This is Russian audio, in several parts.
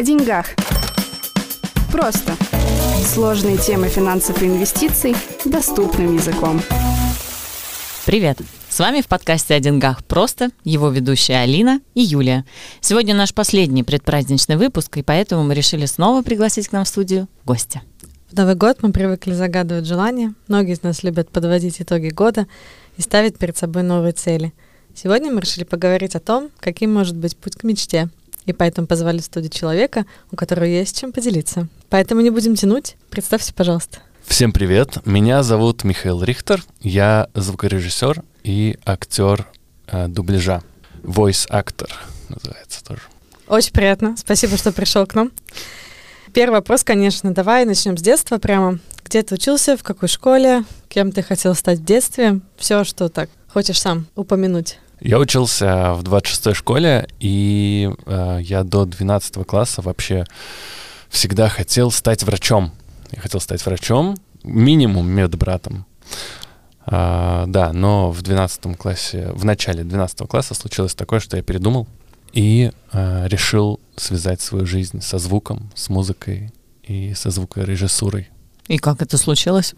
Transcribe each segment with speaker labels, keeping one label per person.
Speaker 1: О деньгах. Просто. Сложные темы финансов и инвестиций доступным языком.
Speaker 2: Привет! С вами в подкасте «О деньгах просто» его ведущая Алина и Юлия. Сегодня наш последний предпраздничный выпуск, и поэтому мы решили снова пригласить к нам в студию гостя.
Speaker 3: В Новый год мы привыкли загадывать желания. Многие из нас любят подводить итоги года и ставить перед собой новые цели. Сегодня мы решили поговорить о том, каким может быть путь к мечте. И поэтому позвали в студию человека, у которого есть чем поделиться. Поэтому не будем тянуть. Представься, пожалуйста.
Speaker 4: Всем привет, меня зовут Михаил Рихтер, я звукорежиссер и актер э, дубляжа. Voice actor называется тоже.
Speaker 3: Очень приятно, спасибо, что пришел к нам. Первый вопрос, конечно, давай начнем с детства прямо. Где ты учился, в какой школе, кем ты хотел стать в детстве, все, что так хочешь сам упомянуть.
Speaker 4: Я учился в 26-й школе, и э, я до 12 класса вообще всегда хотел стать врачом. Я хотел стать врачом, минимум медбратом. А, да, но в 12 классе, в начале 12 класса случилось такое, что я передумал и а, решил связать свою жизнь со звуком, с музыкой и со звукорежиссурой.
Speaker 2: И как это случилось?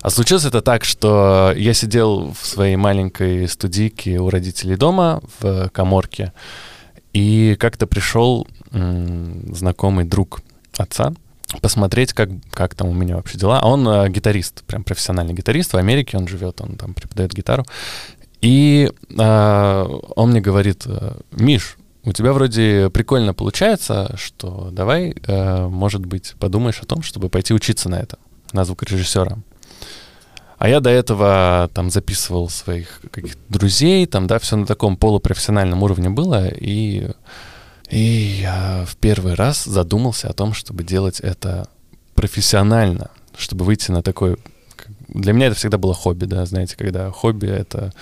Speaker 4: А случилось это так, что я сидел в своей маленькой студийке у родителей дома в коморке, и как-то пришел знакомый друг отца, посмотреть, как, как там у меня вообще дела. А он э, гитарист, прям профессиональный гитарист. В Америке он живет, он там преподает гитару. И э, он мне говорит, Миш, у тебя вроде прикольно получается, что давай, э, может быть, подумаешь о том, чтобы пойти учиться на это, на звукорежиссера. А я до этого там записывал своих каких-то друзей, там, да, все на таком полупрофессиональном уровне было, и и я в первый раз задумался о том, чтобы делать это профессионально, чтобы выйти на такой... Для меня это всегда было хобби, да, знаете, когда хобби — это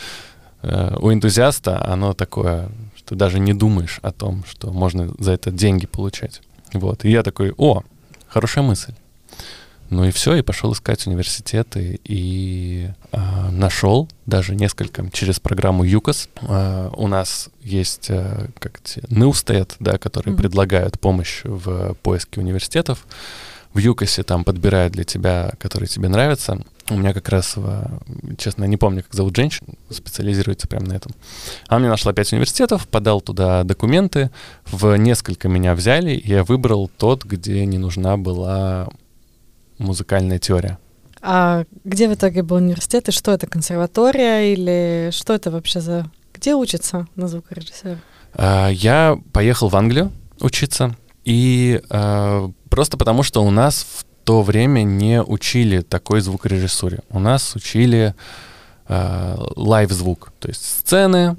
Speaker 4: э, у энтузиаста, оно такое, что даже не думаешь о том, что можно за это деньги получать. Вот. И я такой, о, хорошая мысль. Ну и все, и пошел искать университеты, и э, нашел даже несколько через программу ЮКОС. Э, у нас есть э, как Ньюстед, да, которые mm-hmm. предлагают помощь в поиске университетов. В ЮКОСе там подбирают для тебя, которые тебе нравятся. У меня как раз, честно, не помню, как зовут женщину, специализируется прямо на этом. Она мне нашла пять университетов, подал туда документы, в несколько меня взяли, и я выбрал тот, где не нужна была музыкальная теория.
Speaker 3: А где в итоге был университет, и что это, консерватория, или что это вообще за... Где учится на звукорежиссера?
Speaker 4: А, я поехал в Англию учиться, и а, просто потому, что у нас в то время не учили такой звукорежиссуре. У нас учили а, лайв-звук, то есть сцены,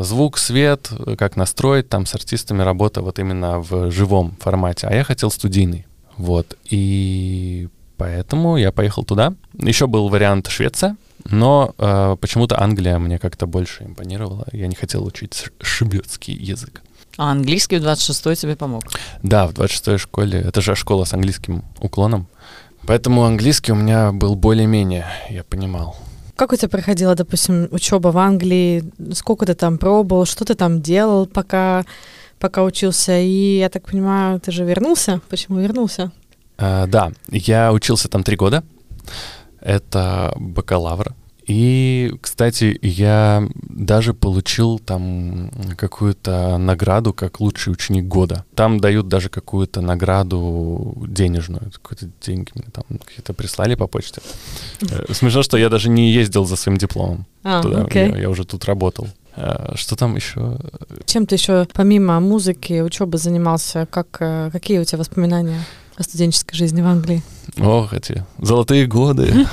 Speaker 4: звук, свет, как настроить, там с артистами работа вот именно в живом формате. А я хотел студийный. Вот. И поэтому я поехал туда. Еще был вариант Швеция, но э, почему-то Англия мне как-то больше импонировала. Я не хотел учить шведский язык.
Speaker 2: А английский в 26-й тебе помог?
Speaker 4: Да, в 26-й школе. Это же школа с английским уклоном. Поэтому английский у меня был более-менее, я понимал.
Speaker 3: Как у тебя проходила, допустим, учеба в Англии? Сколько ты там пробовал? Что ты там делал, пока пока учился. И я так понимаю, ты же вернулся. Почему вернулся?
Speaker 4: А, да, я учился там три года. Это бакалавр. И, кстати, я даже получил там какую-то награду как лучший ученик года. Там дают даже какую-то награду денежную. Какие-то деньги мне там какие-то прислали по почте. Э, смешно, что я даже не ездил за своим дипломом а, туда. Okay. Я, я уже тут работал. Э, что там еще?
Speaker 3: Чем ты еще помимо музыки, учебы занимался? Как, э, какие у тебя воспоминания о студенческой жизни в Англии?
Speaker 4: Ох, эти золотые годы.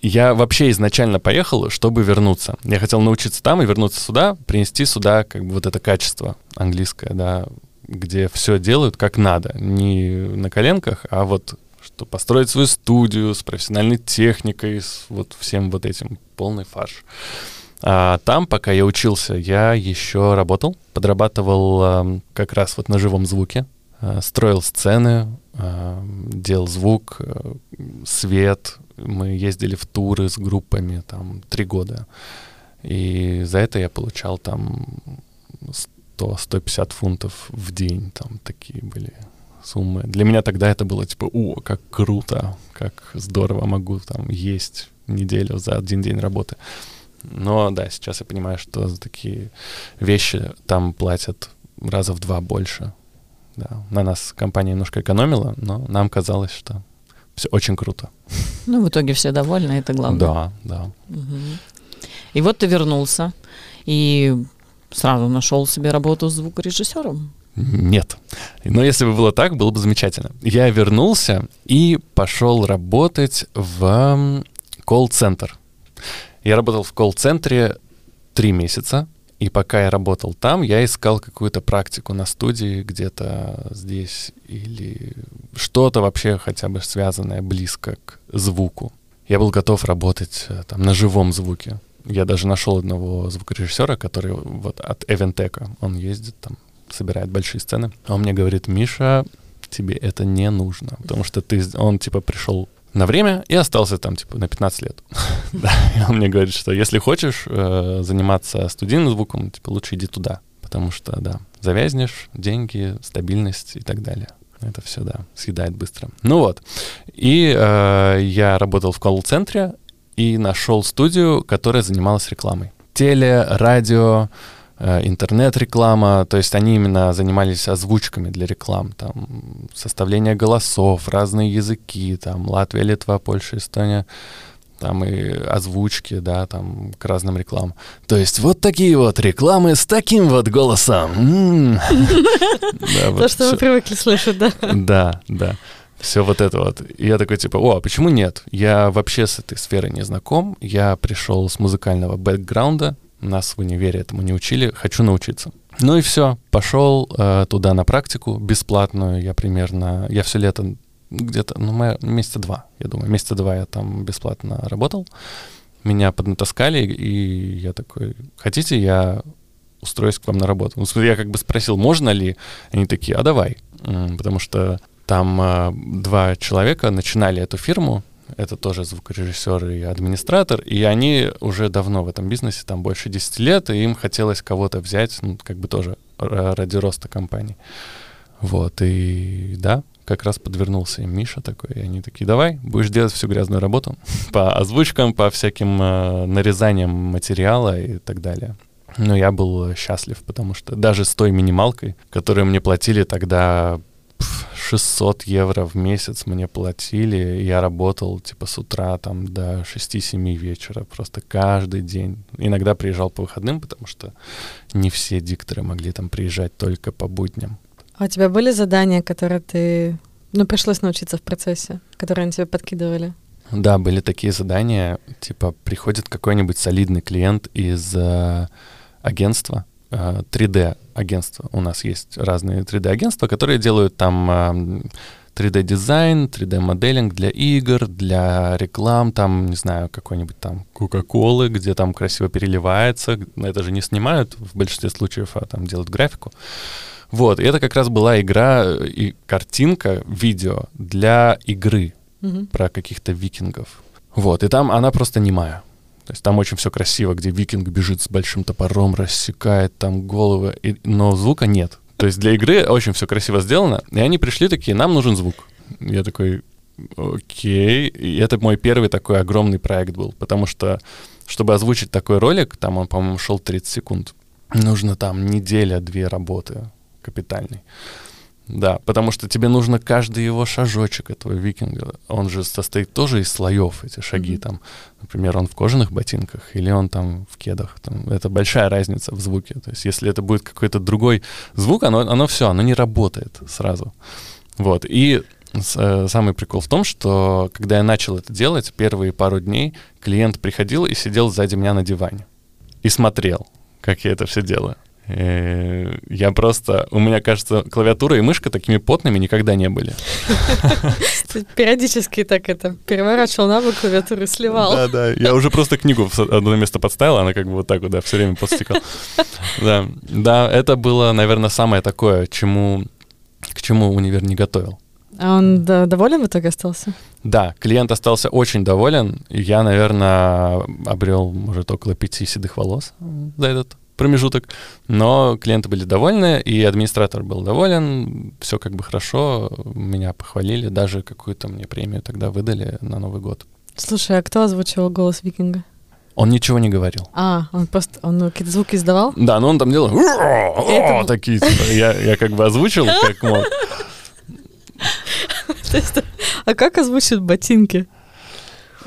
Speaker 4: Я вообще изначально поехал, чтобы вернуться. Я хотел научиться там и вернуться сюда, принести сюда как бы вот это качество английское, да, где все делают как надо. Не на коленках, а вот что построить свою студию с профессиональной техникой, с вот всем вот этим полный фарш. А там, пока я учился, я еще работал, подрабатывал а, как раз вот на живом звуке, а, строил сцены, а, делал звук, а, свет. Мы ездили в туры с группами там три года. И за это я получал там 100-150 фунтов в день, там такие были суммы. Для меня тогда это было типа, о, как круто, как здорово могу там есть неделю за один день работы. Но да, сейчас я понимаю, что за такие вещи там платят раза в два больше. Да. На нас компания немножко экономила, но нам казалось, что все очень круто.
Speaker 2: Ну, в итоге все довольны, это главное.
Speaker 4: Да, да.
Speaker 2: Угу. И вот ты вернулся и сразу нашел себе работу звукорежиссером.
Speaker 4: Нет. Но если бы было так, было бы замечательно. Я вернулся и пошел работать в колл-центр. Я работал в колл-центре три месяца, и пока я работал там, я искал какую-то практику на студии где-то здесь или что-то вообще хотя бы связанное близко к звуку. Я был готов работать э, там на живом звуке. Я даже нашел одного звукорежиссера, который вот от Эвентека, он ездит там, собирает большие сцены. А он мне говорит, Миша, тебе это не нужно, потому что ты, он типа пришел на время и остался там, типа, на 15 лет. да, и он мне говорит, что если хочешь э, заниматься студийным звуком, типа, лучше иди туда, потому что, да, завязнешь, деньги, стабильность и так далее. Это все, да, съедает быстро. Ну вот. И э, я работал в колл-центре и нашел студию, которая занималась рекламой. Теле, радио, интернет-реклама, то есть они именно занимались озвучками для реклам, там, составление голосов, разные языки, там, Латвия, Литва, Польша, Эстония, там и озвучки, да, там, к разным рекламам. То есть вот такие вот рекламы с таким вот голосом.
Speaker 3: То, что вы привыкли слышать, да?
Speaker 4: Да, да. Все вот это вот. И я такой, типа, о, а почему нет? Я вообще с этой сферой не знаком. Я пришел с музыкального бэкграунда, нас в универе этому не учили, хочу научиться. Ну и все, пошел э, туда на практику бесплатную. Я примерно, я все лето где-то, ну, месяца два, я думаю, месяца два я там бесплатно работал. Меня поднатаскали, и я такой, хотите, я устроюсь к вам на работу. Ну, я как бы спросил, можно ли? Они такие, а давай. Потому что там э, два человека начинали эту фирму, это тоже звукорежиссер и администратор, и они уже давно в этом бизнесе, там больше 10 лет, и им хотелось кого-то взять, ну, как бы тоже ради роста компании. Вот, и да, как раз подвернулся им Миша такой, и они такие, давай, будешь делать всю грязную работу по озвучкам, по всяким э, нарезаниям материала и так далее. Но я был счастлив, потому что даже с той минималкой, которую мне платили тогда 600 евро в месяц мне платили, я работал типа с утра там до 6-7 вечера, просто каждый день. Иногда приезжал по выходным, потому что не все дикторы могли там приезжать только по будням.
Speaker 3: А у тебя были задания, которые ты, ну, пришлось научиться в процессе, которые они тебе подкидывали?
Speaker 4: Да, были такие задания, типа приходит какой-нибудь солидный клиент из э, агентства, 3D-агентства. Э, У нас есть разные 3D-агентства, которые делают там 3D-дизайн, 3D-моделинг для игр, для реклам, там, не знаю, какой-нибудь там Кока-Колы, где там красиво переливается. Это же не снимают в большинстве случаев, а там делают графику. Вот, и это как раз была игра и картинка, видео для игры mm-hmm. про каких-то викингов. Вот, и там она просто немая. То есть там очень все красиво, где викинг бежит с большим топором, рассекает там головы, и, но звука нет. То есть для игры очень все красиво сделано, и они пришли такие, нам нужен звук. Я такой, окей. И это мой первый такой огромный проект был, потому что, чтобы озвучить такой ролик, там он, по-моему, шел 30 секунд, нужно там неделя-две работы капитальной. Да, потому что тебе нужно каждый его шажочек этого викинга. Он же состоит тоже из слоев, эти шаги mm-hmm. там. Например, он в кожаных ботинках или он там в кедах. Там, это большая разница в звуке. То есть если это будет какой-то другой звук, оно, оно все, оно не работает сразу. Вот. И э, самый прикол в том, что когда я начал это делать, первые пару дней клиент приходил и сидел сзади меня на диване и смотрел, как я это все делаю. Э, я просто... У меня, кажется, клавиатура и мышка такими потными никогда не были.
Speaker 3: Периодически так это переворачивал на бок клавиатуру и сливал.
Speaker 4: Да, да. Я уже просто книгу в одно место подставил, она как бы вот так вот, да, все время подстекала. Да, да, это было, наверное, самое такое, чему, к чему универ не готовил.
Speaker 3: А он да, доволен в итоге остался?
Speaker 4: Да, клиент остался очень доволен. Я, наверное, обрел, может, около пяти седых волос за этот промежуток, но клиенты были довольны, и администратор был доволен, все как бы хорошо, меня похвалили, даже какую-то мне премию тогда выдали на Новый год.
Speaker 3: Слушай, а кто озвучивал голос викинга?
Speaker 4: Он ничего не говорил.
Speaker 3: А, он просто, он какие-то звуки издавал?
Speaker 4: Да, но он там делал
Speaker 3: Это-
Speaker 4: такие, типа, я, я как бы озвучил, как мог.
Speaker 3: А как озвучивают ботинки?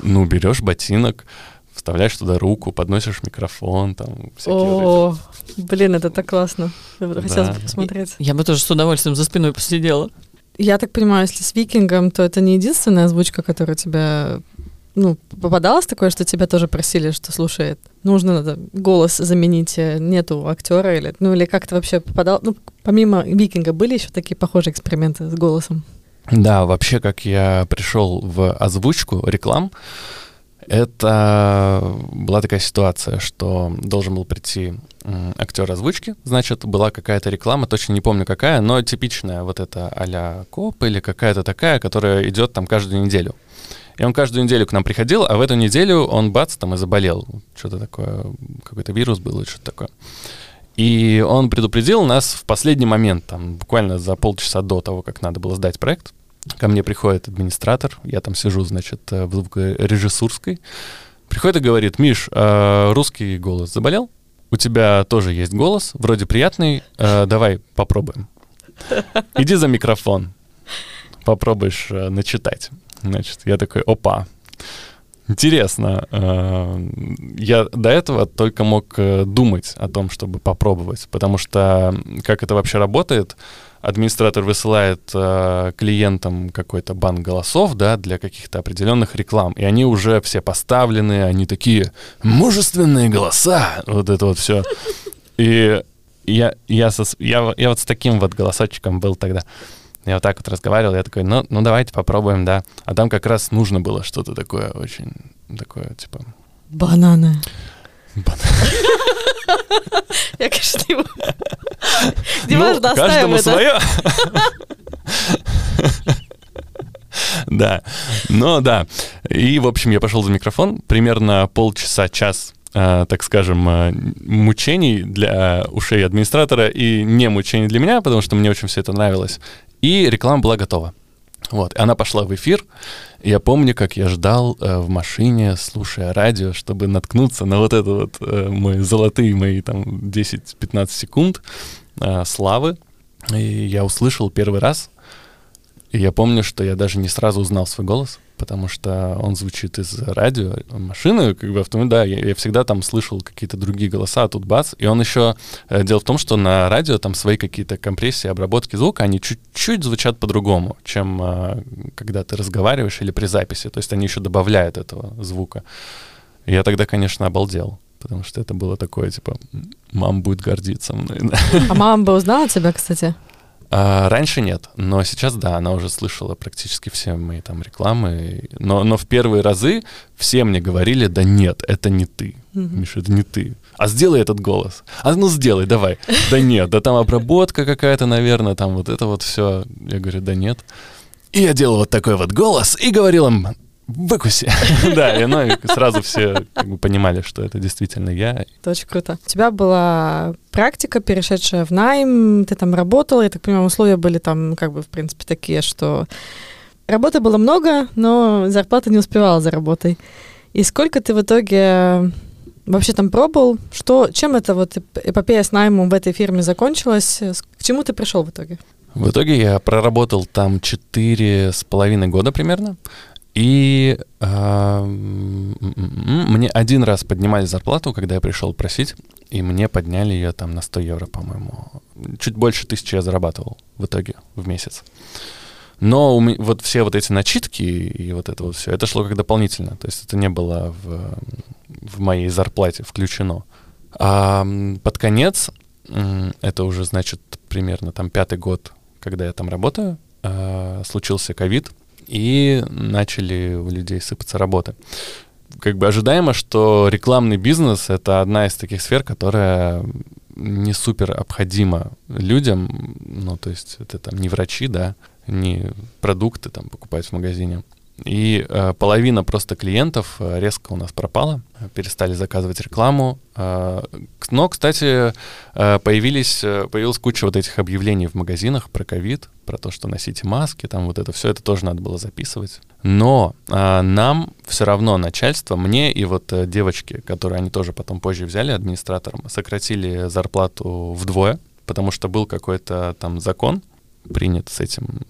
Speaker 4: Ну, берешь ботинок, вставляешь туда руку, подносишь микрофон, там, всякие вот
Speaker 3: О, блин, это так классно. Хотелось
Speaker 4: Да.
Speaker 3: бы посмотреть.
Speaker 2: Я бы тоже с удовольствием за спиной посидела.
Speaker 3: Я так понимаю, если с викингом, то это не единственная озвучка, которая тебя ну, попадалось такое, что тебя тоже просили, что слушай, нужно надо голос заменить, э, нету актера или ну или как-то вообще попадал, ну помимо Викинга были еще такие похожие эксперименты с голосом.
Speaker 4: Да, вообще, как я пришел в озвучку реклам, это была такая ситуация, что должен был прийти актер озвучки, значит, была какая-то реклама, точно не помню какая, но типичная вот эта а-ля коп или какая-то такая, которая идет там каждую неделю. И он каждую неделю к нам приходил, а в эту неделю он бац, там и заболел. Что-то такое, какой-то вирус был или что-то такое. И он предупредил нас в последний момент, там, буквально за полчаса до того, как надо было сдать проект. Ко мне приходит администратор, я там сижу, значит, э, в звукорежиссурской. Приходит и говорит, Миш, э, русский голос заболел? У тебя тоже есть голос, вроде приятный, э, давай попробуем. Иди за микрофон, попробуешь э, начитать. Значит, я такой, опа, интересно. Я до этого только мог думать о том, чтобы попробовать, потому что как это вообще работает, администратор высылает э, клиентам какой-то банк голосов, да, для каких-то определенных реклам, и они уже все поставлены, они такие мужественные голоса, вот это вот все. И я, я, со я, я вот с таким вот голосочком был тогда. Я вот так вот разговаривал, я такой, ну, ну давайте попробуем, да. А там как раз нужно было что-то такое очень, такое, типа...
Speaker 3: Бананы.
Speaker 4: Бан-
Speaker 3: Я, конечно, не могу. Димаш,
Speaker 4: Ну, каждому
Speaker 3: это.
Speaker 4: свое. Да, но да. И, в общем, я пошел за микрофон. Примерно полчаса, час, э, так скажем, э, мучений для ушей администратора и не мучений для меня, потому что мне очень все это нравилось. И реклама была готова. Вот, и она пошла в эфир. Я помню, как я ждал э, в машине, слушая радио, чтобы наткнуться на вот это вот э, мои золотые мои там 10-15 секунд э, славы. И я услышал первый раз. И я помню, что я даже не сразу узнал свой голос, потому что он звучит из радио, машины, как бы автомобиль, да, я, я всегда там слышал какие-то другие голоса, а тут бац. И он еще, э, дело в том, что на радио там свои какие-то компрессии, обработки звука, они чуть-чуть звучат по-другому, чем э, когда ты разговариваешь или при записи. То есть они еще добавляют этого звука. Я тогда, конечно, обалдел. Потому что это было такое, типа, мама будет гордиться мной.
Speaker 3: А мама бы узнала тебя, кстати?
Speaker 4: А, раньше нет, но сейчас да, она уже слышала практически все мои там рекламы. Но, но в первые разы все мне говорили, да нет, это не ты. Миша, это не ты. А сделай этот голос. А ну сделай, давай. Да нет, да там обработка какая-то, наверное, там вот это вот все. Я говорю, да нет. И я делал вот такой вот голос и говорил им, выкуси. Да, и ну, сразу все как бы понимали, что это действительно я.
Speaker 3: Это очень круто. У тебя была практика, перешедшая в найм, ты там работала, я так понимаю, условия были там как бы, в принципе, такие, что работы было много, но зарплата не успевала за работой. И сколько ты в итоге вообще там пробовал? Что, чем эта вот эп- эпопея с наймом в этой фирме закончилась? К чему ты пришел в итоге?
Speaker 4: В итоге я проработал там четыре с половиной года примерно. И м, мне один раз поднимали зарплату, когда я пришел просить, и мне подняли ее там на 100 евро, по-моему. Чуть больше тысячи я зарабатывал в итоге в месяц. Но у ме- вот все вот эти начитки и вот это вот все, это шло как дополнительно. То есть это не было в, в моей зарплате включено. А под конец, это уже, значит, примерно там пятый год, когда я там работаю, а, случился ковид, и начали у людей сыпаться работы. Как бы ожидаемо, что рекламный бизнес — это одна из таких сфер, которая не супер обходима людям, ну, то есть это там не врачи, да, не продукты там покупать в магазине. И э, половина просто клиентов э, резко у нас пропала, перестали заказывать рекламу. Э, но, кстати, э, появились, э, появилась куча вот этих объявлений в магазинах про ковид, про то, что носите маски, там вот это все, это тоже надо было записывать. Но э, нам все равно начальство, мне и вот э, девочки, которые они тоже потом позже взяли администратором, сократили зарплату вдвое, потому что был какой-то там закон принят с этим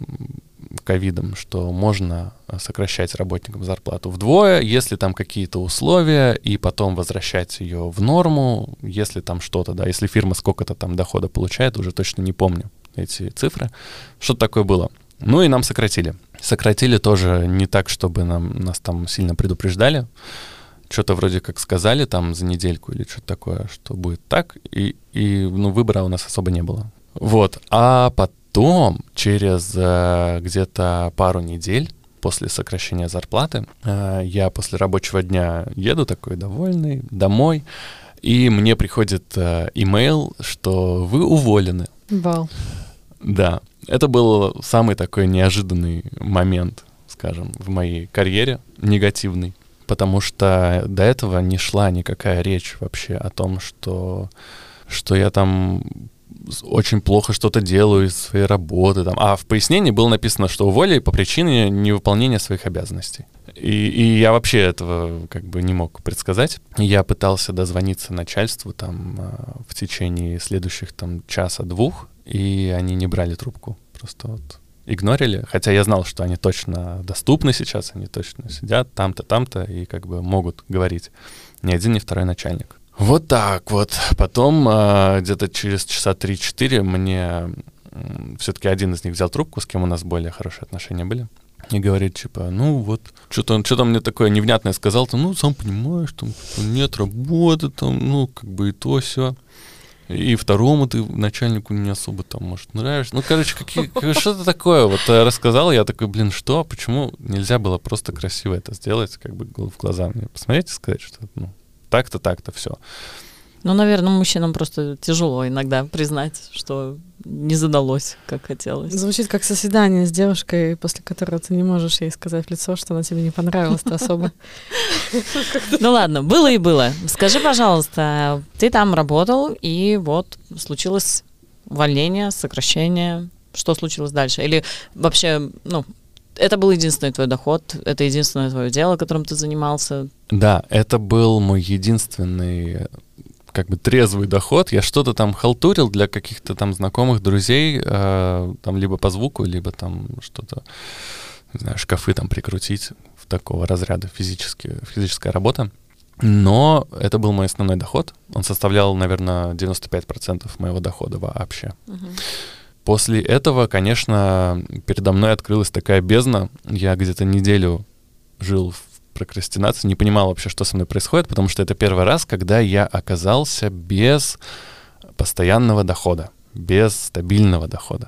Speaker 4: ковидом, что можно сокращать работникам зарплату вдвое, если там какие-то условия, и потом возвращать ее в норму, если там что-то, да, если фирма сколько-то там дохода получает, уже точно не помню эти цифры. Что-то такое было. Ну и нам сократили. Сократили тоже не так, чтобы нам, нас там сильно предупреждали. Что-то вроде как сказали там за недельку или что-то такое, что будет так, и, и ну, выбора у нас особо не было. Вот. А потом Потом, через э, где-то пару недель после сокращения зарплаты, э, я после рабочего дня еду такой довольный домой, и мне приходит э, имейл, что вы уволены.
Speaker 3: Вау.
Speaker 4: Да, это был самый такой неожиданный момент, скажем, в моей карьере, негативный, потому что до этого не шла никакая речь вообще о том, что, что я там очень плохо что-то делаю из своей работы. Там. А в пояснении было написано, что уволили по причине невыполнения своих обязанностей. И, и я вообще этого как бы не мог предсказать. Я пытался дозвониться начальству там а, в течение следующих там часа-двух, и они не брали трубку. Просто вот игнорили, хотя я знал, что они точно доступны сейчас, они точно сидят там-то, там-то и как бы могут говорить. Ни один, ни второй начальник. Вот так вот. Потом э, где-то через часа 3-4 мне все-таки один из них взял трубку, с кем у нас более хорошие отношения были. И говорит, типа, ну вот, что-то он что-то мне такое невнятное сказал, там, ну, сам понимаешь, там, типа, нет работы, там, ну, как бы и то все. И второму ты начальнику не особо там, может, нравишься. Ну, короче, какие, что-то такое вот э, рассказал. Я такой, блин, что? Почему нельзя было просто красиво это сделать, как бы в глаза мне посмотреть и сказать, что, ну, так-то, так-то, все.
Speaker 2: Ну, наверное, мужчинам просто тяжело иногда признать, что не задалось, как хотелось.
Speaker 3: Звучит как соседание с девушкой, после которого ты не можешь ей сказать в лицо, что она тебе не понравилась-то особо.
Speaker 2: Ну ладно, было и было. Скажи, пожалуйста, ты там работал, и вот случилось увольнение, сокращение. Что случилось дальше? Или вообще, ну, это был единственный твой доход, это единственное твое дело, которым ты занимался.
Speaker 4: Да, это был мой единственный как бы трезвый доход. Я что-то там халтурил для каких-то там знакомых, друзей, э, там либо по звуку, либо там что-то, не знаю, шкафы там прикрутить в такого разряда физически, физическая работа. Но это был мой основной доход. Он составлял, наверное, 95% моего дохода вообще. Uh-huh. После этого, конечно, передо мной открылась такая бездна. Я где-то неделю жил в прокрастинации, не понимал вообще, что со мной происходит, потому что это первый раз, когда я оказался без постоянного дохода, без стабильного дохода.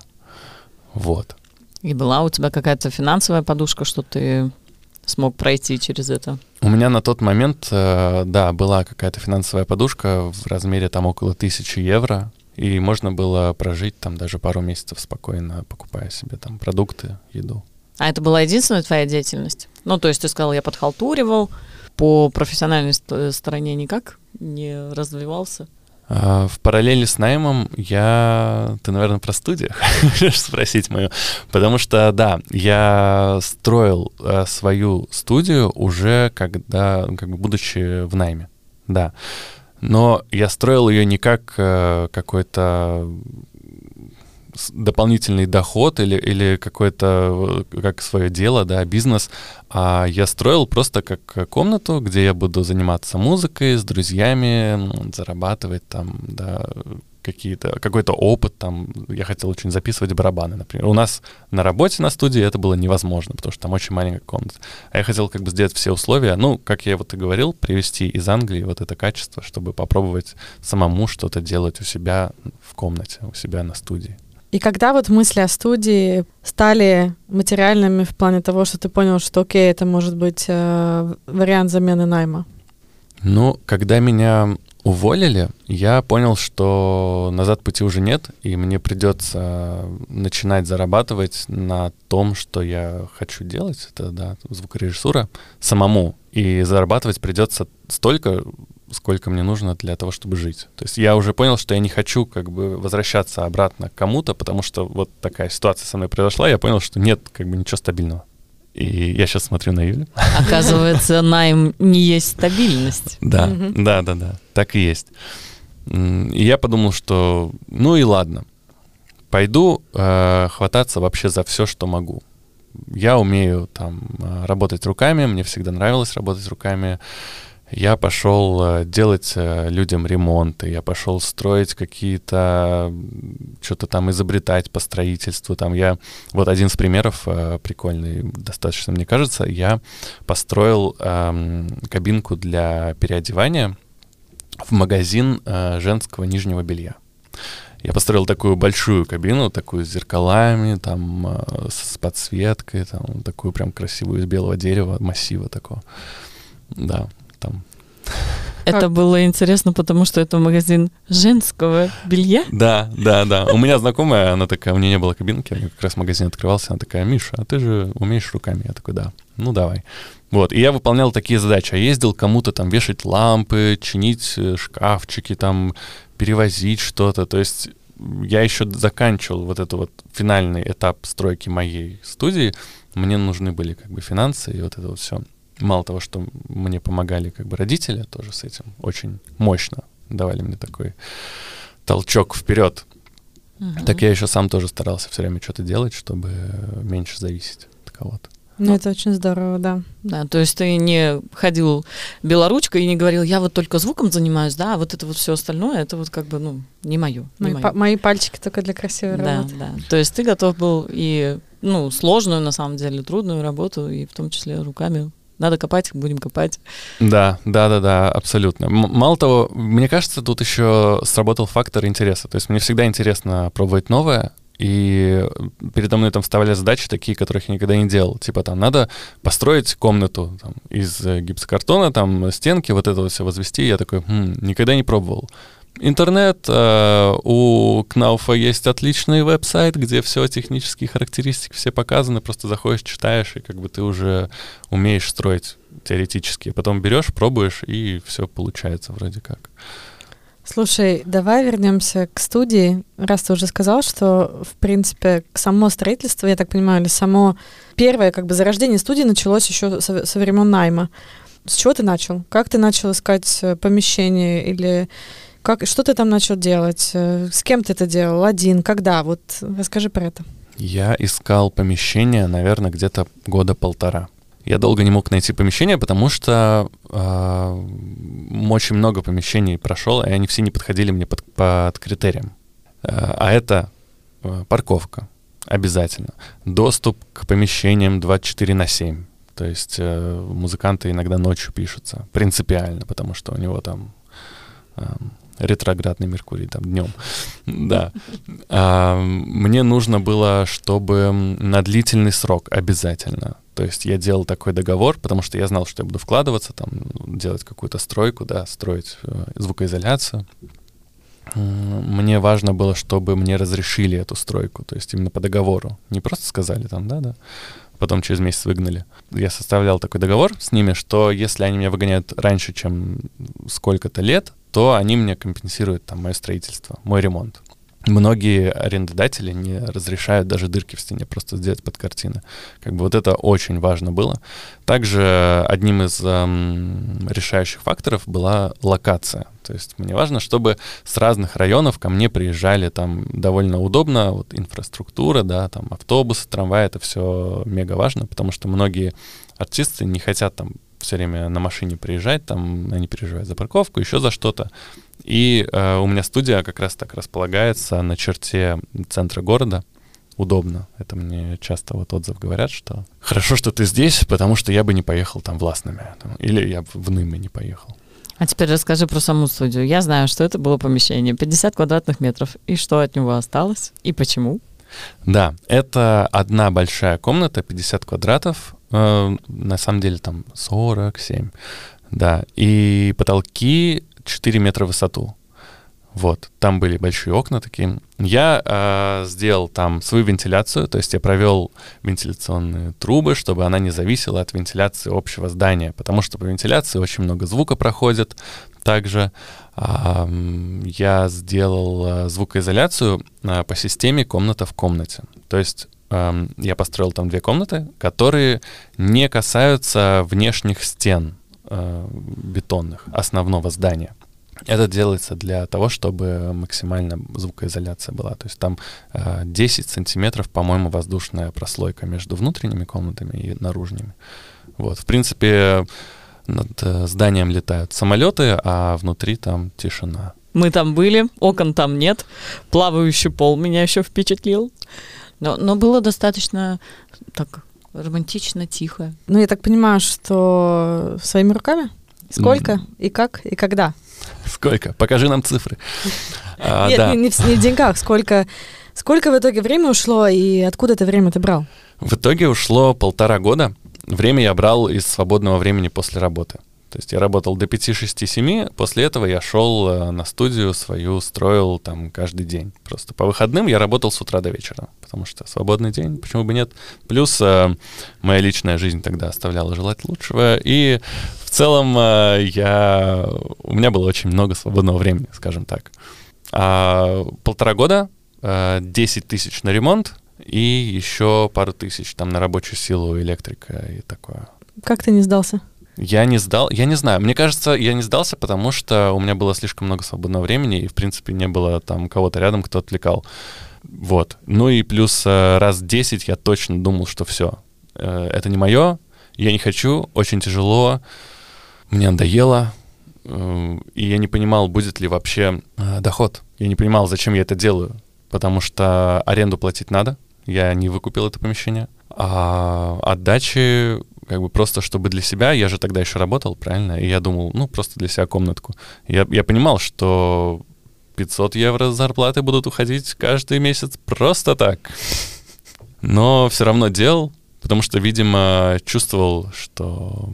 Speaker 4: Вот.
Speaker 2: И была у тебя какая-то финансовая подушка, что ты смог пройти через это?
Speaker 4: У меня на тот момент, э, да, была какая-то финансовая подушка в размере там около тысячи евро. И можно было прожить там даже пару месяцев спокойно, покупая себе там продукты, еду.
Speaker 2: А это была единственная твоя деятельность? Ну, то есть ты сказал, я подхалтуривал, по профессиональной стороне никак не развивался?
Speaker 4: А, в параллели с наймом я... Ты, наверное, про студию спросить мою? Потому что, да, я строил а, свою студию уже когда, как бы, будучи в найме. Да но я строил ее не как э, какой-то дополнительный доход или, или какое-то, э, как свое дело, да, бизнес, а я строил просто как комнату, где я буду заниматься музыкой с друзьями, зарабатывать там, да, какие-то, какой-то опыт, там, я хотел очень записывать барабаны, например. У нас на работе, на студии это было невозможно, потому что там очень маленькая комната. А я хотел как бы сделать все условия, ну, как я вот и говорил, привести из Англии вот это качество, чтобы попробовать самому что-то делать у себя в комнате, у себя на студии.
Speaker 3: И когда вот мысли о студии стали материальными в плане того, что ты понял, что окей, это может быть э, вариант замены найма?
Speaker 4: Ну, когда меня уволили, я понял, что назад пути уже нет, и мне придется начинать зарабатывать на том, что я хочу делать, это, да, звукорежиссура, самому. И зарабатывать придется столько, сколько мне нужно для того, чтобы жить. То есть я уже понял, что я не хочу как бы возвращаться обратно к кому-то, потому что вот такая ситуация со мной произошла, я понял, что нет как бы ничего стабильного. И я сейчас смотрю на Юлю.
Speaker 2: Оказывается, найм не есть стабильность.
Speaker 4: Да, да, да, да, так и есть. И я подумал, что ну и ладно, пойду э, хвататься вообще за все, что могу. Я умею там э, работать руками, мне всегда нравилось работать руками я пошел э, делать э, людям ремонты, я пошел строить какие-то, что-то там изобретать по строительству. Там я, вот один из примеров э, прикольный, достаточно, мне кажется, я построил эм, кабинку для переодевания в магазин э, женского нижнего белья. Я построил такую большую кабину, такую с зеркалами, там, э, с подсветкой, там, такую прям красивую из белого дерева, массива такого. Да, там.
Speaker 2: Это было интересно, потому что это магазин женского белья.
Speaker 4: Да, да, да. У меня знакомая, она такая, у меня не было кабинки, как раз магазин открывался, она такая, Миша, а ты же умеешь руками? Я такой, да, ну давай. Вот, и я выполнял такие задачи. Я ездил кому-то там вешать лампы, чинить э, шкафчики, там, перевозить что-то. То есть я еще заканчивал вот этот вот финальный этап стройки моей студии. Мне нужны были как бы финансы и вот это вот все мало того, что мне помогали как бы родители тоже с этим очень мощно давали мне такой толчок вперед. Uh-huh. Так я еще сам тоже старался все время что-то делать, чтобы меньше зависеть от кого-то.
Speaker 3: Ну, ну, это очень здорово, да.
Speaker 2: Да, то есть ты не ходил белоручкой и не говорил, я вот только звуком занимаюсь, да, а вот это вот все остальное, это вот как бы, ну, не мое.
Speaker 3: Мои, по- мои пальчики только для красивой
Speaker 2: да,
Speaker 3: работы.
Speaker 2: Да, да. То есть ты готов был и, ну, сложную, на самом деле, трудную работу, и в том числе руками надо копать, будем копать.
Speaker 4: Да, да, да, да, абсолютно. М- мало того, мне кажется, тут еще сработал фактор интереса. То есть мне всегда интересно пробовать новое, и передо мной там вставали задачи такие, которых я никогда не делал. Типа там надо построить комнату там, из гипсокартона, там стенки, вот это все возвести. Я такой, хм, никогда не пробовал. Интернет, э, у Кнауфа есть отличный веб-сайт, где все технические характеристики все показаны, просто заходишь, читаешь, и как бы ты уже умеешь строить теоретически. Потом берешь, пробуешь, и все получается вроде как.
Speaker 3: Слушай, давай вернемся к студии. Раз ты уже сказал, что, в принципе, само строительство, я так понимаю, или само первое как бы зарождение студии началось еще со, со времен найма. С чего ты начал? Как ты начал искать э, помещение или как, что ты там начал делать? Э, с кем ты это делал? Один? Когда? Вот расскажи про это.
Speaker 4: Я искал помещение, наверное, где-то года полтора. Я долго не мог найти помещение, потому что э, очень много помещений прошел, и они все не подходили мне под, под критерием. Э, а это э, парковка обязательно. Доступ к помещениям 24 на 7. То есть э, музыканты иногда ночью пишутся. Принципиально, потому что у него там ретроградный Меркурий там днем. Да. А, мне нужно было, чтобы на длительный срок обязательно. То есть я делал такой договор, потому что я знал, что я буду вкладываться, там, делать какую-то стройку, да, строить э, звукоизоляцию. Мне важно было, чтобы мне разрешили эту стройку, то есть именно по договору. Не просто сказали там, да, да, потом через месяц выгнали. Я составлял такой договор с ними, что если они меня выгоняют раньше, чем сколько-то лет, то они мне компенсируют там мое строительство, мой ремонт. Многие арендодатели не разрешают даже дырки в стене просто сделать под картины. Как бы вот это очень важно было. Также одним из эм, решающих факторов была локация. То есть мне важно, чтобы с разных районов ко мне приезжали там довольно удобно, вот инфраструктура, да, там автобусы, трамваи, это все мега важно, потому что многие артисты не хотят там все время на машине приезжать, там они переживают за парковку, еще за что-то. И э, у меня студия как раз так располагается на черте центра города. Удобно. Это мне часто вот отзыв говорят, что хорошо, что ты здесь, потому что я бы не поехал там в Ласнами. Или я в Нымы не поехал.
Speaker 2: А теперь расскажи про саму студию. Я знаю, что это было помещение 50 квадратных метров. И что от него осталось? И почему?
Speaker 4: Да, это одна большая комната, 50 квадратов. Э, на самом деле там 47. Да, и потолки 4 метра в высоту. Вот, там были большие окна такие. Я э, сделал там свою вентиляцию, то есть я провел вентиляционные трубы, чтобы она не зависела от вентиляции общего здания, потому что по вентиляции очень много звука проходит. Также э, я сделал э, звукоизоляцию э, по системе комната в комнате. То есть э, я построил там две комнаты, которые не касаются внешних стен э, бетонных основного здания. Это делается для того, чтобы максимально звукоизоляция была. То есть там э, 10 сантиметров, по-моему, воздушная прослойка между внутренними комнатами и наружными. Вот, в принципе, над э, зданием летают самолеты, а внутри там тишина.
Speaker 2: Мы там были, окон там нет, плавающий пол меня еще впечатлил. Но, но было достаточно так романтично, тихо.
Speaker 3: Ну, я так понимаю, что своими руками? Сколько и как и когда?
Speaker 4: Сколько? Покажи нам цифры.
Speaker 3: А, Нет, да. не, не, в, не в деньгах. Сколько, сколько в итоге времени ушло и откуда это время ты брал?
Speaker 4: В итоге ушло полтора года. Время я брал из свободного времени после работы. То есть я работал до 5, 6, 7, после этого я шел э, на студию свою, строил там каждый день. Просто по выходным я работал с утра до вечера, потому что свободный день, почему бы нет. Плюс э, моя личная жизнь тогда оставляла желать лучшего, и в целом э, я... у меня было очень много свободного времени, скажем так. А полтора года, э, 10 тысяч на ремонт, и еще пару тысяч там на рабочую силу электрика и такое.
Speaker 3: Как ты не сдался?
Speaker 4: Я не сдал, я не знаю. Мне кажется, я не сдался, потому что у меня было слишком много свободного времени, и, в принципе, не было там кого-то рядом, кто отвлекал. Вот. Ну и плюс э, раз 10 я точно думал, что все, э, это не мое, я не хочу, очень тяжело, мне надоело, э, и я не понимал, будет ли вообще доход. Я не понимал, зачем я это делаю, потому что аренду платить надо, я не выкупил это помещение, а отдачи как бы просто чтобы для себя, я же тогда еще работал, правильно, и я думал, ну, просто для себя комнатку. Я, я понимал, что 500 евро зарплаты будут уходить каждый месяц просто так. Но все равно делал, потому что, видимо, чувствовал, что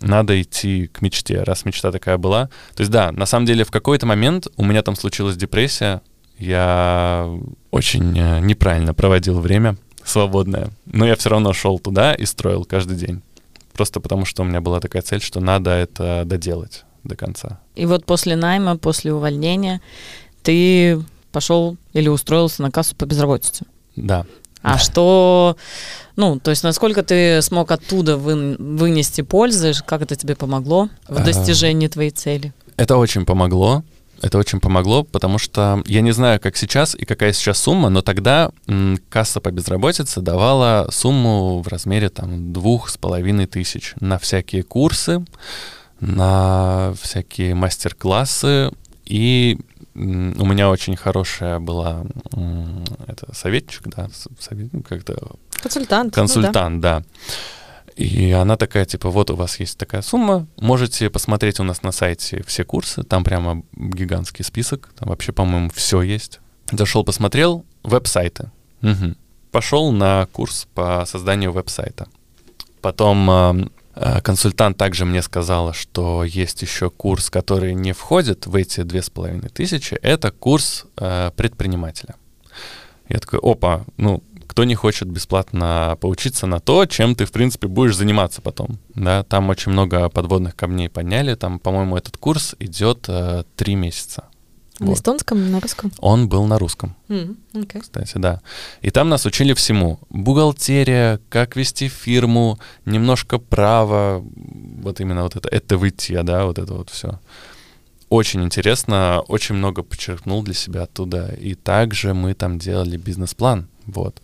Speaker 4: надо идти к мечте, раз мечта такая была. То есть да, на самом деле в какой-то момент у меня там случилась депрессия, я очень э, неправильно проводил время, свободное. Но я все равно шел туда и строил каждый день. Просто потому, что у меня была такая цель, что надо это доделать до конца.
Speaker 2: И вот после найма, после увольнения ты пошел или устроился на кассу по безработице.
Speaker 4: Да.
Speaker 2: А что, ну, то есть насколько ты смог оттуда вы, вынести пользы, как это тебе помогло в а, достижении твоей цели?
Speaker 4: Это очень помогло. Это очень помогло, потому что я не знаю, как сейчас и какая сейчас сумма, но тогда м, касса по безработице давала сумму в размере там двух с половиной тысяч на всякие курсы, на всякие мастер-классы и у меня очень хорошая была это советчик, да, совет, ну, как-то
Speaker 3: консультант,
Speaker 4: консультант, ну, да. да. И она такая, типа, вот у вас есть такая сумма, можете посмотреть у нас на сайте все курсы, там прямо гигантский список, там вообще, по-моему, все есть. Зашел, посмотрел, веб-сайты. Угу. Пошел на курс по созданию веб-сайта. Потом э, консультант также мне сказала, что есть еще курс, который не входит в эти две с половиной тысячи. Это курс э, предпринимателя. Я такой, опа, ну, кто не хочет бесплатно поучиться на то, чем ты, в принципе, будешь заниматься потом. Да, там очень много подводных камней подняли. Там, по-моему, этот курс идет э, три месяца.
Speaker 3: На вот. эстонском, на русском?
Speaker 4: Он был на русском.
Speaker 3: Mm, okay.
Speaker 4: Кстати, да. И там нас учили всему. Бухгалтерия, как вести фирму, немножко права, вот именно вот это, это выйти, да, вот это вот все. Очень интересно, очень много подчеркнул для себя оттуда. И также мы там делали бизнес-план. Вот.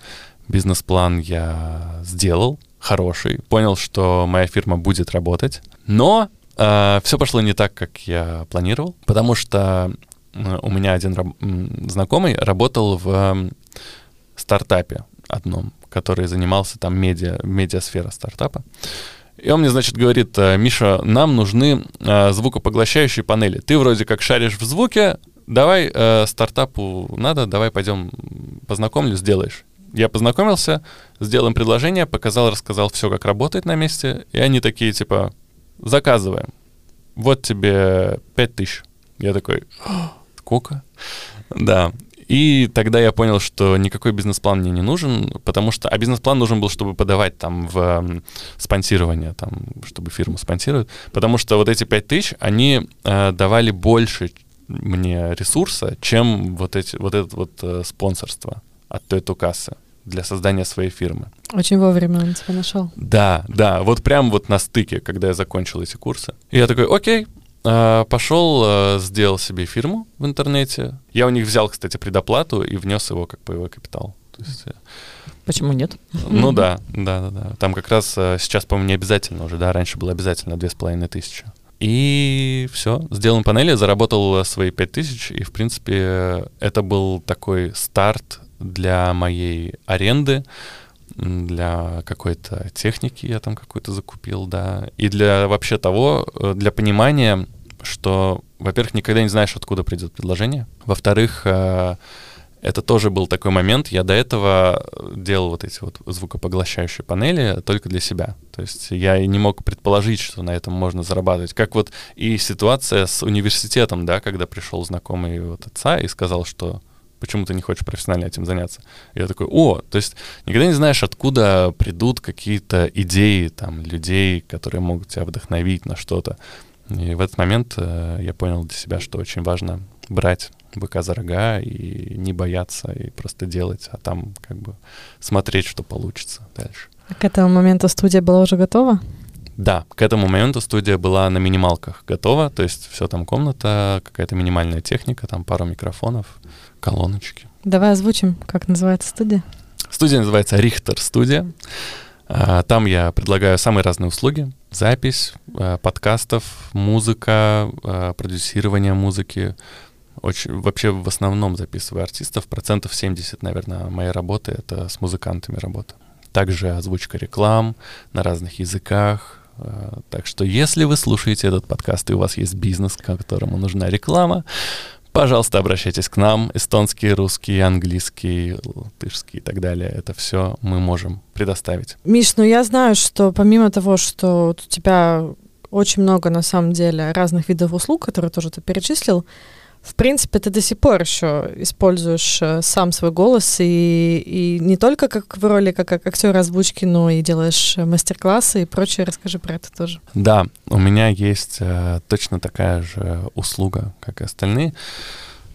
Speaker 4: Бизнес-план я сделал, хороший, понял, что моя фирма будет работать, но э, все пошло не так, как я планировал, потому что э, у меня один раб- знакомый работал в стартапе одном, который занимался там медиа, медиасфера стартапа. И он мне, значит, говорит, «Э, Миша, нам нужны э, звукопоглощающие панели. Ты вроде как шаришь в звуке, давай э, стартапу надо, давай пойдем познакомлю, сделаешь. Я познакомился, сделал предложение, показал, рассказал все, как работает на месте, и они такие, типа, заказываем. Вот тебе 5 тысяч. Я такой, «А, сколько? Да. И тогда я понял, что никакой бизнес-план мне не нужен, потому что... А бизнес-план нужен был, чтобы подавать там в спонсирование, там, чтобы фирму спонсировать. Потому что вот эти 5 тысяч, они э, давали больше мне ресурса, чем вот, эти, вот это вот э, спонсорство от той кассы для создания своей фирмы.
Speaker 3: Очень вовремя он тебя нашел.
Speaker 4: Да, да, вот прям вот на стыке, когда я закончил эти курсы. И я такой, окей, а, пошел, а, сделал себе фирму в интернете. Я у них взял, кстати, предоплату и внес его как боевой капитал. То есть, э,
Speaker 2: Почему нет?
Speaker 4: ну да, да, да, да. Там как раз э, сейчас, по-моему, не обязательно уже, да, раньше было обязательно две с половиной тысячи. И все, сделал панели, заработал свои пять тысяч, и, в принципе, это был такой старт для моей аренды, для какой-то техники я там какую-то закупил, да, и для вообще того, э, для понимания, что, во-первых, никогда не знаешь, откуда придет предложение, во-вторых, э, это тоже был такой момент. Я до этого делал вот эти вот звукопоглощающие панели только для себя. То есть я и не мог предположить, что на этом можно зарабатывать. Как вот и ситуация с университетом, да, когда пришел знакомый вот отца и сказал, что почему ты не хочешь профессионально этим заняться? Я такой, о, то есть никогда не знаешь, откуда придут какие-то идеи там людей, которые могут тебя вдохновить на что-то. И в этот момент э, я понял для себя, что очень важно брать быка за рога и не бояться, и просто делать, а там как бы смотреть, что получится дальше.
Speaker 3: А к этому моменту студия была уже готова?
Speaker 4: Да, к этому моменту студия была на минималках готова, то есть все там комната, какая-то минимальная техника, там пару микрофонов, колоночки.
Speaker 3: Давай озвучим, как называется студия.
Speaker 4: Студия называется Рихтер Студия. А, там я предлагаю самые разные услуги. Запись а, подкастов, музыка, а, продюсирование музыки. Очень, вообще в основном записываю артистов. Процентов 70, наверное, моей работы — это с музыкантами работа. Также озвучка реклам на разных языках, так что если вы слушаете этот подкаст и у вас есть бизнес, которому нужна реклама, пожалуйста, обращайтесь к нам. Эстонский, русский, английский, латышский и так далее. Это все мы можем предоставить.
Speaker 3: Миш, ну я знаю, что помимо того, что у тебя очень много на самом деле разных видов услуг, которые тоже ты перечислил, в принципе, ты до сих пор еще используешь э, сам свой голос и, и не только как в роли как, как актер озвучки, но и делаешь мастер-классы и прочее. Расскажи про это тоже.
Speaker 4: Да, у меня есть э, точно такая же услуга, как и остальные.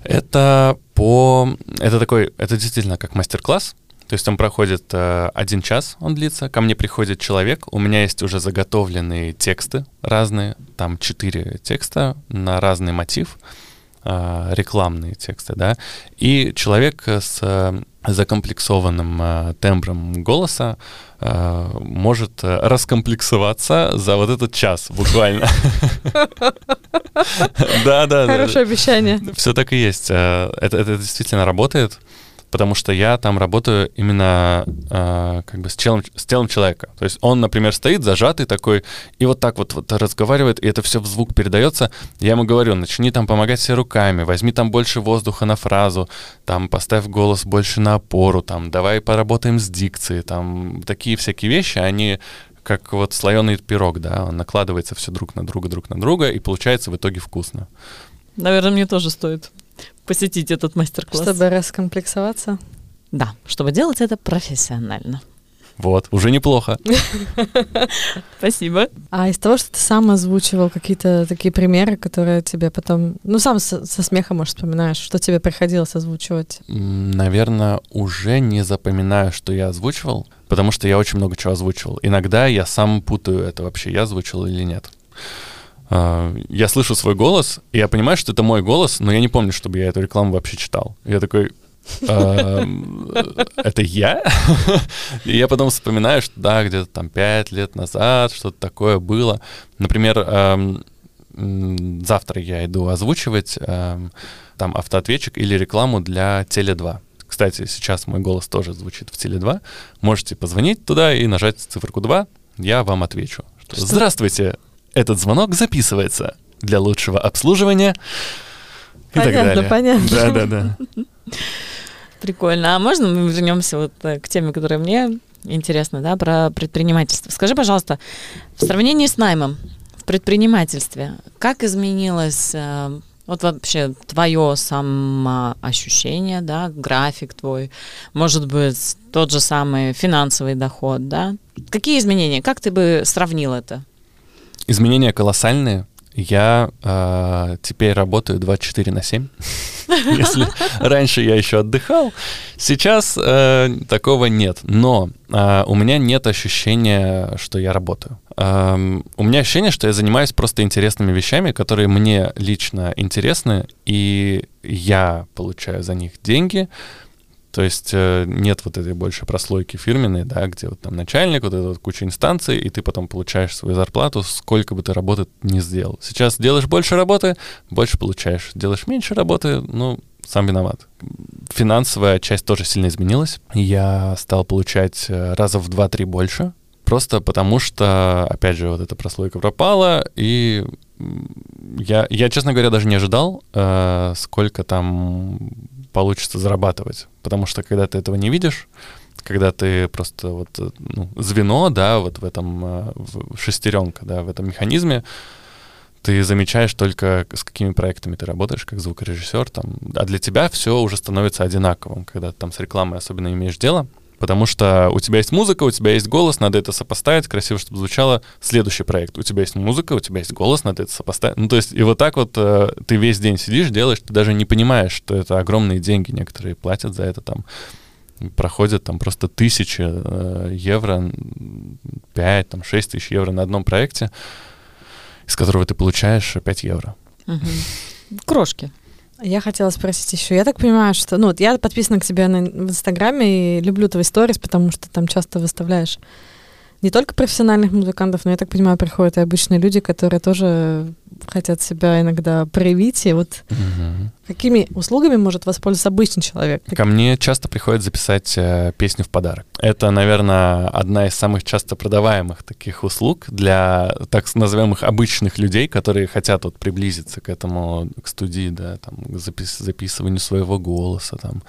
Speaker 4: Это по... Это такой... Это действительно как мастер-класс, то есть он проходит э, один час, он длится. Ко мне приходит человек, у меня есть уже заготовленные тексты разные, там четыре текста на разный мотив. Рекламные тексты, да, и человек с э, закомплексованным э, тембром голоса э, может раскомплексоваться за вот этот час буквально. Да, да.
Speaker 3: Хорошее обещание.
Speaker 4: Все так и есть. Это действительно работает потому что я там работаю именно э, как бы с телом, с телом человека. То есть он, например, стоит зажатый такой, и вот так вот, вот разговаривает, и это все в звук передается. Я ему говорю, начни там помогать себе руками, возьми там больше воздуха на фразу, там поставь голос больше на опору, там давай поработаем с дикцией, там такие всякие вещи, они как вот слоеный пирог, да, он накладывается все друг на друга, друг на друга, и получается в итоге вкусно.
Speaker 2: Наверное, мне тоже стоит посетить этот мастер-класс.
Speaker 3: Чтобы раскомплексоваться?
Speaker 2: Да, чтобы делать это профессионально.
Speaker 4: Вот, уже неплохо.
Speaker 2: Спасибо.
Speaker 3: А из того, что ты сам озвучивал какие-то такие примеры, которые тебе потом, ну, сам со, со смехом, может, вспоминаешь, что тебе приходилось озвучивать?
Speaker 4: Наверное, уже не запоминаю, что я озвучивал, потому что я очень много чего озвучивал. Иногда я сам путаю, это вообще я озвучил или нет. А, я слышу свой голос, и я понимаю, что это мой голос, но я не помню, чтобы я эту рекламу вообще читал. Я такой, это я? И я потом вспоминаю, что да, где-то там пять лет назад что-то такое было. Например, завтра я иду озвучивать там автоответчик или рекламу для Теле2. Кстати, сейчас мой голос тоже звучит в Теле2. Можете позвонить туда и нажать циферку 2, я вам отвечу. Что, Здравствуйте, этот звонок записывается для лучшего обслуживания и понятно, так далее.
Speaker 3: Понятно,
Speaker 4: Да, да, да.
Speaker 2: Прикольно. А можно мы вернемся вот э, к теме, которая мне интересна, да, про предпринимательство. Скажи, пожалуйста, в сравнении с наймом, в предпринимательстве. Как изменилось э, вот вообще твое самоощущение, да, график твой, может быть, тот же самый финансовый доход, да? Какие изменения? Как ты бы сравнил это?
Speaker 4: Изменения колоссальные. Я э, теперь работаю 24 на 7. Если раньше я еще отдыхал, сейчас э, такого нет. Но э, у меня нет ощущения, что я работаю. Э, у меня ощущение, что я занимаюсь просто интересными вещами, которые мне лично интересны, и я получаю за них деньги. То есть э, нет вот этой больше прослойки фирменной, да, где вот там начальник, вот эта вот куча инстанций, и ты потом получаешь свою зарплату, сколько бы ты работы не сделал. Сейчас делаешь больше работы, больше получаешь. Делаешь меньше работы, ну, сам виноват. Финансовая часть тоже сильно изменилась. Я стал получать э, раза в 2-3 больше, просто потому что, опять же, вот эта прослойка пропала, и я, я честно говоря, даже не ожидал, э, сколько там получится зарабатывать. Потому что когда ты этого не видишь, когда ты просто вот э, ну, звено, да, вот в этом э, в шестеренка, да, в этом механизме, ты замечаешь только, с какими проектами ты работаешь, как звукорежиссер, там, а для тебя все уже становится одинаковым, когда ты там с рекламой особенно имеешь дело — Потому что у тебя есть музыка, у тебя есть голос, надо это сопоставить, красиво, чтобы звучало. Следующий проект. У тебя есть музыка, у тебя есть голос, надо это сопоставить. Ну, то есть, и вот так вот э, ты весь день сидишь, делаешь, ты даже не понимаешь, что это огромные деньги. Некоторые платят за это там проходят там просто тысячи э, евро, 5, там 6 тысяч евро на одном проекте, из которого ты получаешь 5 евро.
Speaker 2: Крошки.
Speaker 3: Я хотела спросить еще. Я так понимаю, что... Ну, вот я подписана к тебе на, в Инстаграме и люблю твои сторис, потому что там часто выставляешь не только профессиональных музыкантов, но, я так понимаю, приходят и обычные люди, которые тоже хотят себя иногда проявить. И вот угу. какими услугами может воспользоваться обычный человек?
Speaker 4: Ко мне часто приходят записать э, песню в подарок. Это, наверное, одна из самых часто продаваемых таких услуг для так называемых обычных людей, которые хотят вот приблизиться к этому, к студии, да, там, к запис записыванию своего голоса, там,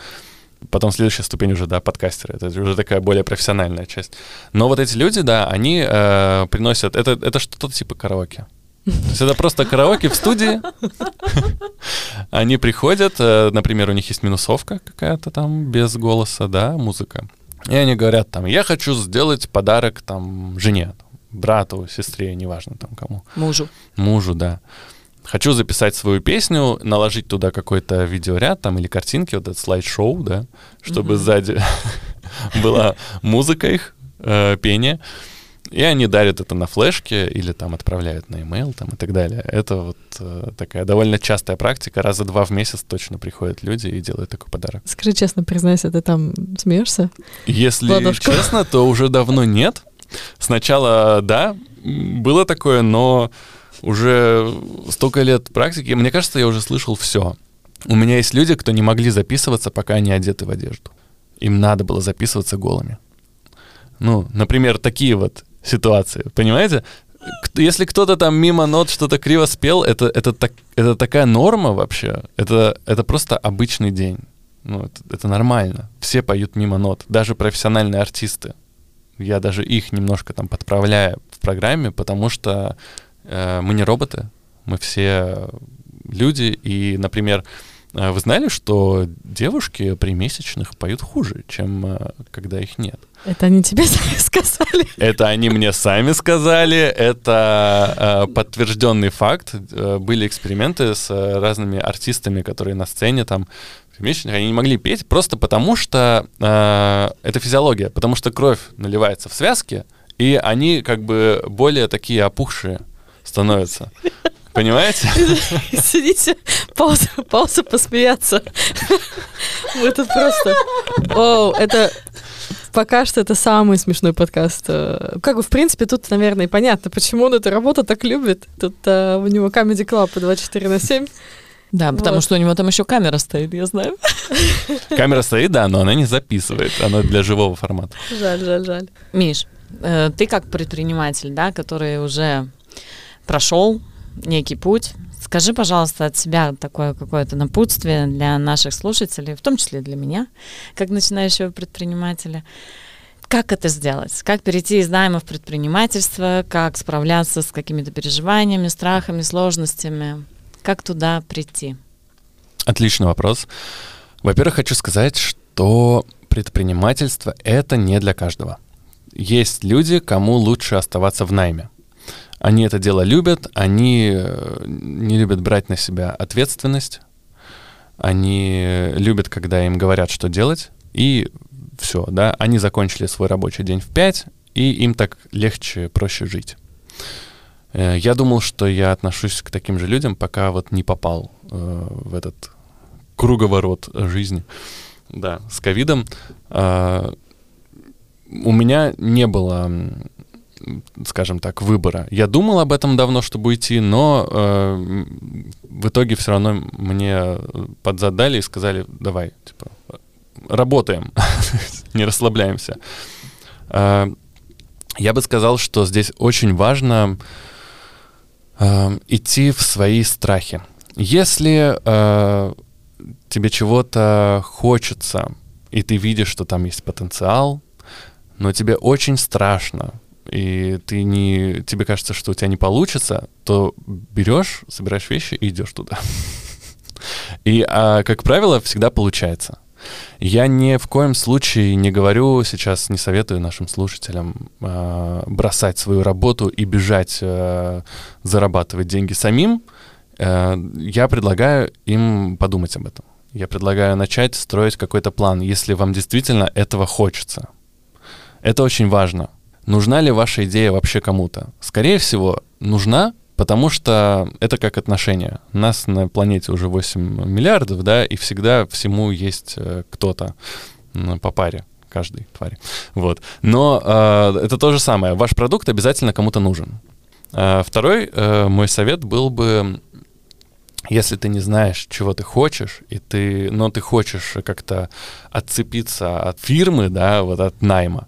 Speaker 4: Потом следующая ступень уже, да, подкастеры. Это уже такая более профессиональная часть. Но вот эти люди, да, они э, приносят... Это, это что-то типа караоке. То есть это просто караоке в студии. Они приходят, э, например, у них есть минусовка какая-то там без голоса, да, музыка. И они говорят там, я хочу сделать подарок там жене, брату, сестре, неважно там кому.
Speaker 2: Мужу.
Speaker 4: Мужу, да хочу записать свою песню, наложить туда какой-то видеоряд там или картинки, вот этот слайд-шоу, да, чтобы mm-hmm. сзади была музыка их, э, пение. И они дарят это на флешке или там отправляют на email там и так далее. Это вот э, такая довольно частая практика. Раза два в месяц точно приходят люди и делают такой подарок.
Speaker 3: Скажи честно, признайся, ты там смеешься?
Speaker 4: Если Ладошку. честно, то уже давно нет. Сначала, да, было такое, но уже столько лет практики, мне кажется, я уже слышал все. У меня есть люди, кто не могли записываться, пока они одеты в одежду. Им надо было записываться голыми. Ну, например, такие вот ситуации, понимаете? Если кто-то там мимо нот что-то криво спел, это, это, так, это такая норма вообще. Это, это просто обычный день. Ну, это, это нормально. Все поют мимо нот, даже профессиональные артисты. Я даже их немножко там подправляю в программе, потому что мы не роботы, мы все люди, и, например, э, вы знали, что девушки при месячных поют хуже, чем э, когда их нет?
Speaker 3: Это они тебе сами сказали?
Speaker 4: Это они мне сами сказали. Это э, подтвержденный факт. Были эксперименты с разными артистами, которые на сцене там месячных, они не могли петь просто потому, что э, это физиология, потому что кровь наливается в связки, и они как бы более такие опухшие становится. Понимаете?
Speaker 3: Сидите, пауза, пауза посмеяться. Мы тут просто... О, это пока что это самый смешной подкаст. Э, как бы, в принципе, тут, наверное, понятно, почему он эту работу так любит. Тут а, у него Comedy Club по 24 на 7.
Speaker 2: Да, вот. потому что у него там еще камера стоит, я знаю.
Speaker 4: Камера стоит, да, но она не записывает, она для живого формата.
Speaker 3: Жаль, жаль, жаль.
Speaker 2: Миш, э, ты как предприниматель, да, который уже прошел некий путь. Скажи, пожалуйста, от себя такое какое-то напутствие для наших слушателей, в том числе для меня, как начинающего предпринимателя. Как это сделать? Как перейти из найма в предпринимательство? Как справляться с какими-то переживаниями, страхами, сложностями? Как туда прийти?
Speaker 4: Отличный вопрос. Во-первых, хочу сказать, что предпринимательство — это не для каждого. Есть люди, кому лучше оставаться в найме. Они это дело любят, они э, не любят брать на себя ответственность, они любят, когда им говорят, что делать, и все, да, они закончили свой рабочий день в 5, и им так легче, проще жить. Э, я думал, что я отношусь к таким же людям, пока вот не попал э, в этот круговорот жизни. Да, с ковидом. Э, у меня не было, скажем так, выбора. Я думал об этом давно, чтобы уйти, но э, в итоге все равно мне подзадали и сказали, давай, типа, работаем, не расслабляемся. Э, я бы сказал, что здесь очень важно э, идти в свои страхи. Если э, тебе чего-то хочется, и ты видишь, что там есть потенциал, но тебе очень страшно, и ты не, тебе кажется, что у тебя не получится, то берешь, собираешь вещи и идешь туда. И, а, как правило, всегда получается. Я ни в коем случае не говорю сейчас, не советую нашим слушателям э, бросать свою работу и бежать э, зарабатывать деньги самим. Э, я предлагаю им подумать об этом. Я предлагаю начать строить какой-то план, если вам действительно этого хочется. Это очень важно. Нужна ли ваша идея вообще кому-то? Скорее всего, нужна, потому что это как отношения. Нас на планете уже 8 миллиардов, да, и всегда всему есть э, кто-то по паре каждой твари. Вот. Но э, это то же самое. Ваш продукт обязательно кому-то нужен. Э, второй э, мой совет был бы, если ты не знаешь, чего ты хочешь, и ты, но ты хочешь как-то отцепиться от фирмы, да, вот от найма,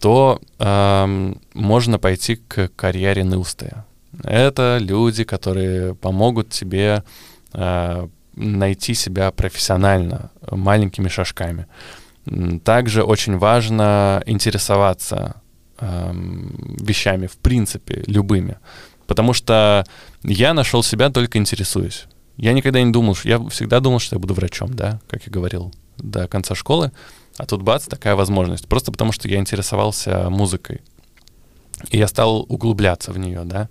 Speaker 4: то э, можно пойти к карьере Нылстая. Это люди, которые помогут тебе э, найти себя профессионально, маленькими шажками. Также очень важно интересоваться э, вещами, в принципе, любыми. Потому что я нашел себя только интересуюсь. Я никогда не думал, я всегда думал, что я буду врачом, да, как я говорил, до конца школы. А тут бац, такая возможность. Просто потому, что я интересовался музыкой. И я стал углубляться в нее, да.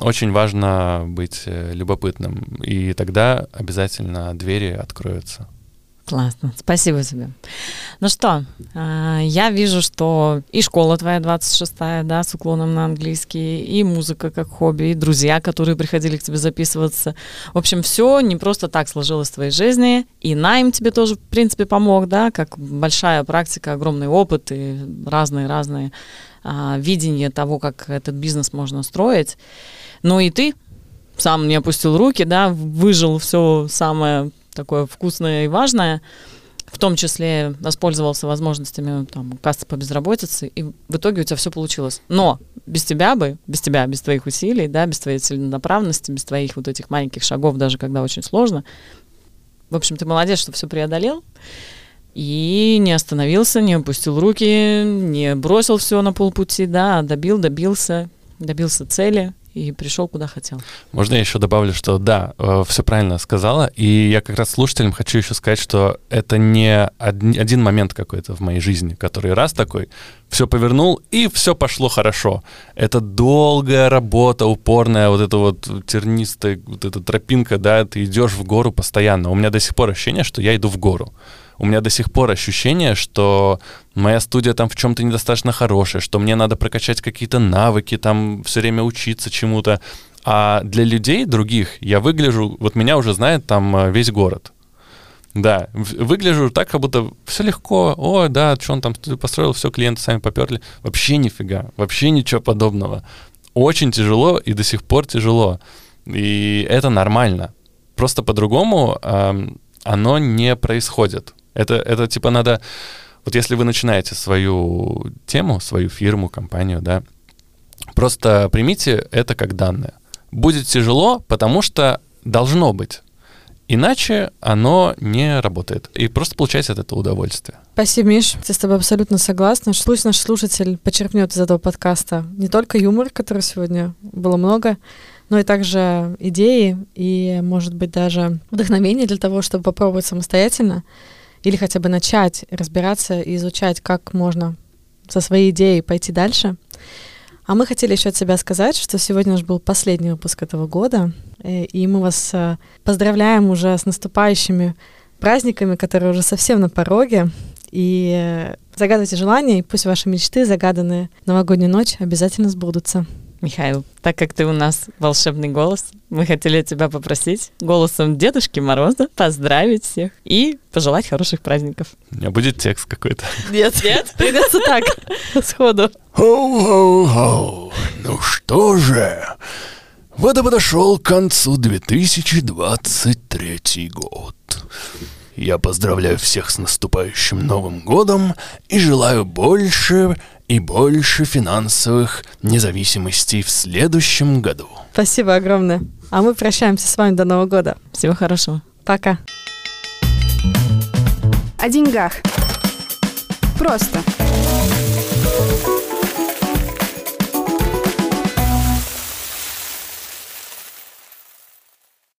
Speaker 4: Очень важно быть э, любопытным, и тогда обязательно двери откроются.
Speaker 2: Классно, спасибо тебе. Ну что, а, я вижу, что и школа твоя 26-я, да, с уклоном на английский, и музыка как хобби, и друзья, которые приходили к тебе записываться. В общем, все не просто так сложилось в твоей жизни, и найм тебе тоже, в принципе, помог, да, как большая практика, огромный опыт и разные-разные а, видения того, как этот бизнес можно строить. Ну и ты сам не опустил руки, да, выжил все самое такое вкусное и важное, в том числе воспользовался возможностями там, кассы по безработице, и в итоге у тебя все получилось. Но без тебя бы, без тебя, без твоих усилий, да, без твоей целенаправленности, без твоих вот этих маленьких шагов, даже когда очень сложно, в общем, ты молодец, что все преодолел, и не остановился, не опустил руки, не бросил все на полпути, да, добил, добился, добился цели, и пришел куда хотел.
Speaker 4: Можно я еще добавлю, что да, э, все правильно сказала, и я как раз слушателям хочу еще сказать, что это не один момент какой-то в моей жизни, который раз такой, все повернул, и все пошло хорошо. Это долгая работа, упорная, вот эта вот тернистая вот эта тропинка, да, ты идешь в гору постоянно. У меня до сих пор ощущение, что я иду в гору у меня до сих пор ощущение, что моя студия там в чем-то недостаточно хорошая, что мне надо прокачать какие-то навыки, там все время учиться чему-то. А для людей других я выгляжу, вот меня уже знает там э, весь город. Да, выгляжу так, как будто все легко. О, да, что он там построил, все, клиенты сами поперли. Вообще нифига, вообще ничего подобного. Очень тяжело и до сих пор тяжело. И это нормально. Просто по-другому э, оно не происходит. Это, это типа надо... Вот если вы начинаете свою тему, свою фирму, компанию, да, просто примите это как данное. Будет тяжело, потому что должно быть.
Speaker 5: Иначе оно не работает. И просто получается от этого удовольствие.
Speaker 3: Спасибо, Миш. Я с тобой абсолютно согласна. Пусть наш слушатель почерпнет из этого подкаста не только юмор, который сегодня было много, но и также идеи и, может быть, даже вдохновение для того, чтобы попробовать самостоятельно или хотя бы начать разбираться и изучать, как можно со своей идеей пойти дальше. А мы хотели еще от себя сказать, что сегодня наш был последний выпуск этого года, э, и мы вас э, поздравляем уже с наступающими праздниками, которые уже совсем на пороге. И э, загадывайте желания, и пусть ваши мечты, загаданные новогоднюю ночь, обязательно сбудутся.
Speaker 2: Михаил, так как ты у нас волшебный голос, мы хотели тебя попросить голосом Дедушки Мороза поздравить всех и пожелать хороших праздников.
Speaker 5: У меня будет текст какой-то.
Speaker 3: Нет, нет, придется так, сходу.
Speaker 4: Хоу-хоу-хоу. Ну что же, вот и подошел к концу 2023 год. Я поздравляю всех с наступающим Новым годом и желаю больше и больше финансовых независимостей в следующем году.
Speaker 3: Спасибо огромное. А мы прощаемся с вами до Нового года.
Speaker 2: Всего хорошего.
Speaker 3: Пока.
Speaker 1: О деньгах. Просто.